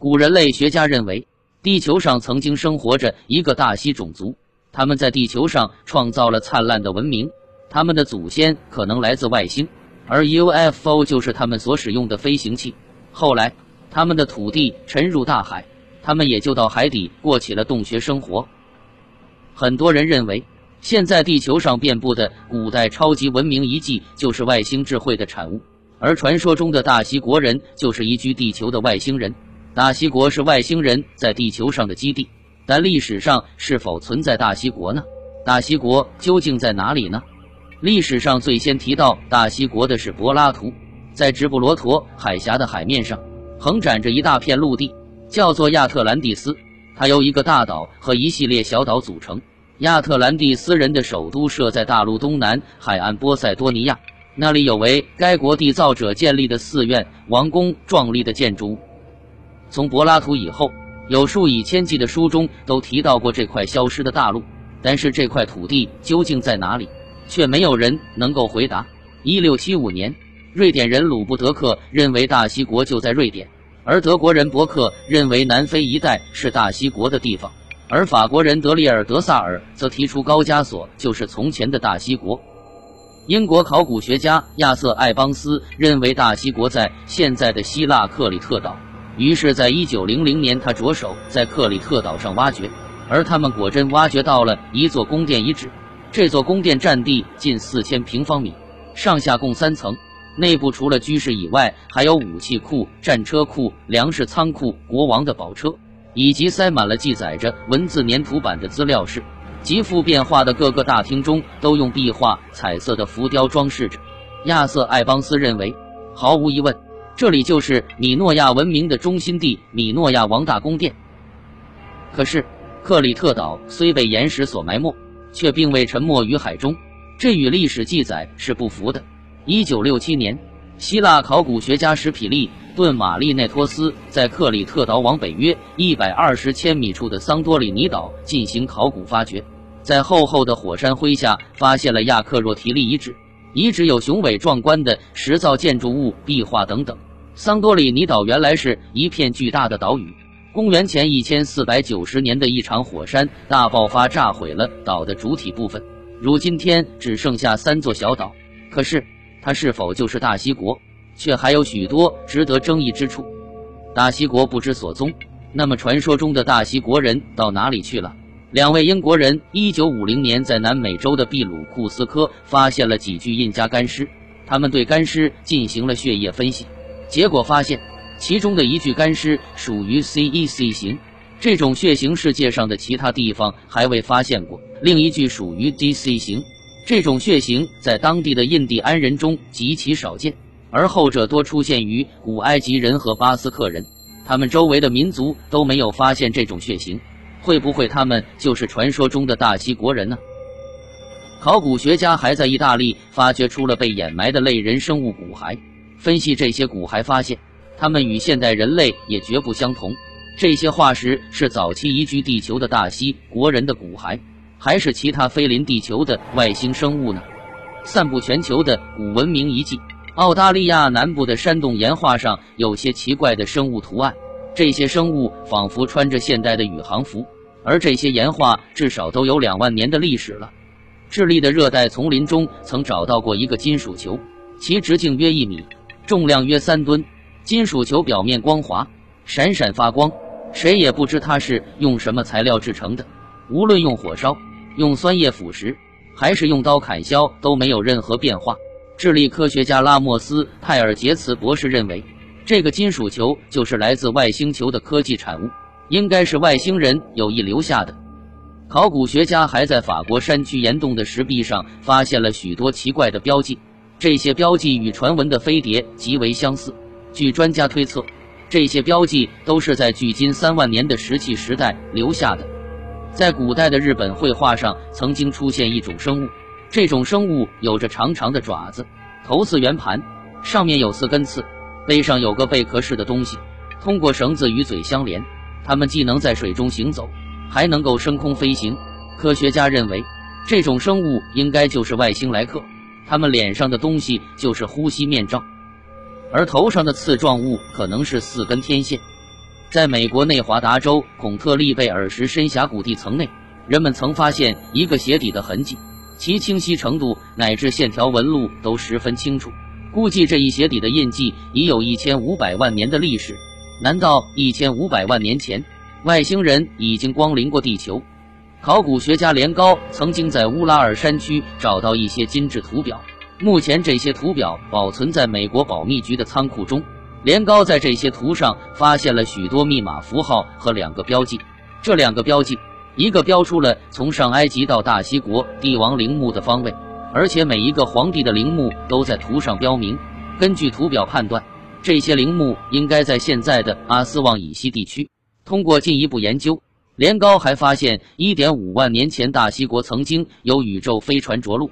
古人类学家认为，地球上曾经生活着一个大西种族，他们在地球上创造了灿烂的文明，他们的祖先可能来自外星，而 UFO 就是他们所使用的飞行器。后来，他们的土地沉入大海，他们也就到海底过起了洞穴生活。很多人认为。现在地球上遍布的古代超级文明遗迹，就是外星智慧的产物。而传说中的大西国人，就是移居地球的外星人。大西国是外星人在地球上的基地，但历史上是否存在大西国呢？大西国究竟在哪里呢？历史上最先提到大西国的是柏拉图，在直布罗陀海峡的海面上，横展着一大片陆地，叫做亚特兰蒂斯，它由一个大岛和一系列小岛组成。亚特兰蒂斯人的首都设在大陆东南海岸波塞多尼亚，那里有为该国缔造者建立的寺院、王宫、壮丽的建筑物。从柏拉图以后，有数以千计的书中都提到过这块消失的大陆，但是这块土地究竟在哪里，却没有人能够回答。一六七五年，瑞典人鲁布德克认为大西国就在瑞典，而德国人伯克认为南非一带是大西国的地方。而法国人德里尔·德萨尔则提出高加索就是从前的大西国。英国考古学家亚瑟·艾邦斯认为大西国在现在的希腊克里特岛，于是，在一九零零年，他着手在克里特岛上挖掘，而他们果真挖掘到了一座宫殿遗址。这座宫殿占地近四千平方米，上下共三层，内部除了居室以外，还有武器库、战车库、粮食仓库、国王的宝车。以及塞满了记载着文字粘土板的资料室，极富变化的各个大厅中都用壁画、彩色的浮雕装饰着。亚瑟·艾邦斯认为，毫无疑问，这里就是米诺亚文明的中心地——米诺亚王大宫殿。可是，克里特岛虽被岩石所埋没，却并未沉没于海中，这与历史记载是不符的。一九六七年，希腊考古学家史匹利。顿马利内托斯在克里特岛往北约一百二十千米处的桑多里尼岛进行考古发掘，在厚厚的火山灰下发现了亚克若提利遗址，遗址有雄伟壮观的石造建筑物、壁画等等。桑多里尼岛原来是一片巨大的岛屿，公元前一千四百九十年的一场火山大爆发炸毁了岛的主体部分，如今天只剩下三座小岛。可是，它是否就是大西国？却还有许多值得争议之处。大西国不知所踪，那么传说中的大西国人到哪里去了？两位英国人一九五零年在南美洲的秘鲁库斯科发现了几具印加干尸，他们对干尸进行了血液分析，结果发现其中的一具干尸属于 CEC 型，这种血型世界上的其他地方还未发现过；另一具属于 DC 型，这种血型在当地的印第安人中极其少见。而后者多出现于古埃及人和巴斯克人，他们周围的民族都没有发现这种血型，会不会他们就是传说中的大西国人呢？考古学家还在意大利发掘出了被掩埋的类人生物骨骸，分析这些骨骸发现，他们与现代人类也绝不相同。这些化石是早期移居地球的大西国人的骨骸，还是其他飞临地球的外星生物呢？散布全球的古文明遗迹。澳大利亚南部的山洞岩画上有些奇怪的生物图案，这些生物仿佛穿着现代的宇航服，而这些岩画至少都有两万年的历史了。智利的热带丛林中曾找到过一个金属球，其直径约一米，重量约三吨。金属球表面光滑，闪闪发光，谁也不知它是用什么材料制成的。无论用火烧、用酸液腐蚀，还是用刀砍削，都没有任何变化。智利科学家拉莫斯·泰尔杰茨博士认为，这个金属球就是来自外星球的科技产物，应该是外星人有意留下的。考古学家还在法国山区岩洞的石壁上发现了许多奇怪的标记，这些标记与传闻的飞碟极为相似。据专家推测，这些标记都是在距今三万年的石器时代留下的。在古代的日本绘画上，曾经出现一种生物。这种生物有着长长的爪子，头似圆盘，上面有四根刺，背上有个贝壳似的东西，通过绳子与嘴相连。它们既能在水中行走，还能够升空飞行。科学家认为，这种生物应该就是外星来客。他们脸上的东西就是呼吸面罩，而头上的刺状物可能是四根天线。在美国内华达州孔特利贝尔什深峡谷地层内，人们曾发现一个鞋底的痕迹，其清晰程度乃至线条纹路都十分清楚。估计这一鞋底的印记已有一千五百万年的历史。难道一千五百万年前，外星人已经光临过地球？考古学家连高曾经在乌拉尔山区找到一些金质图表，目前这些图表保存在美国保密局的仓库中。连高在这些图上发现了许多密码符号和两个标记，这两个标记，一个标出了从上埃及到大西国帝王陵墓的方位。而且每一个皇帝的陵墓都在图上标明。根据图表判断，这些陵墓应该在现在的阿斯旺以西地区。通过进一步研究，连高还发现1.5万年前大西国曾经有宇宙飞船着陆。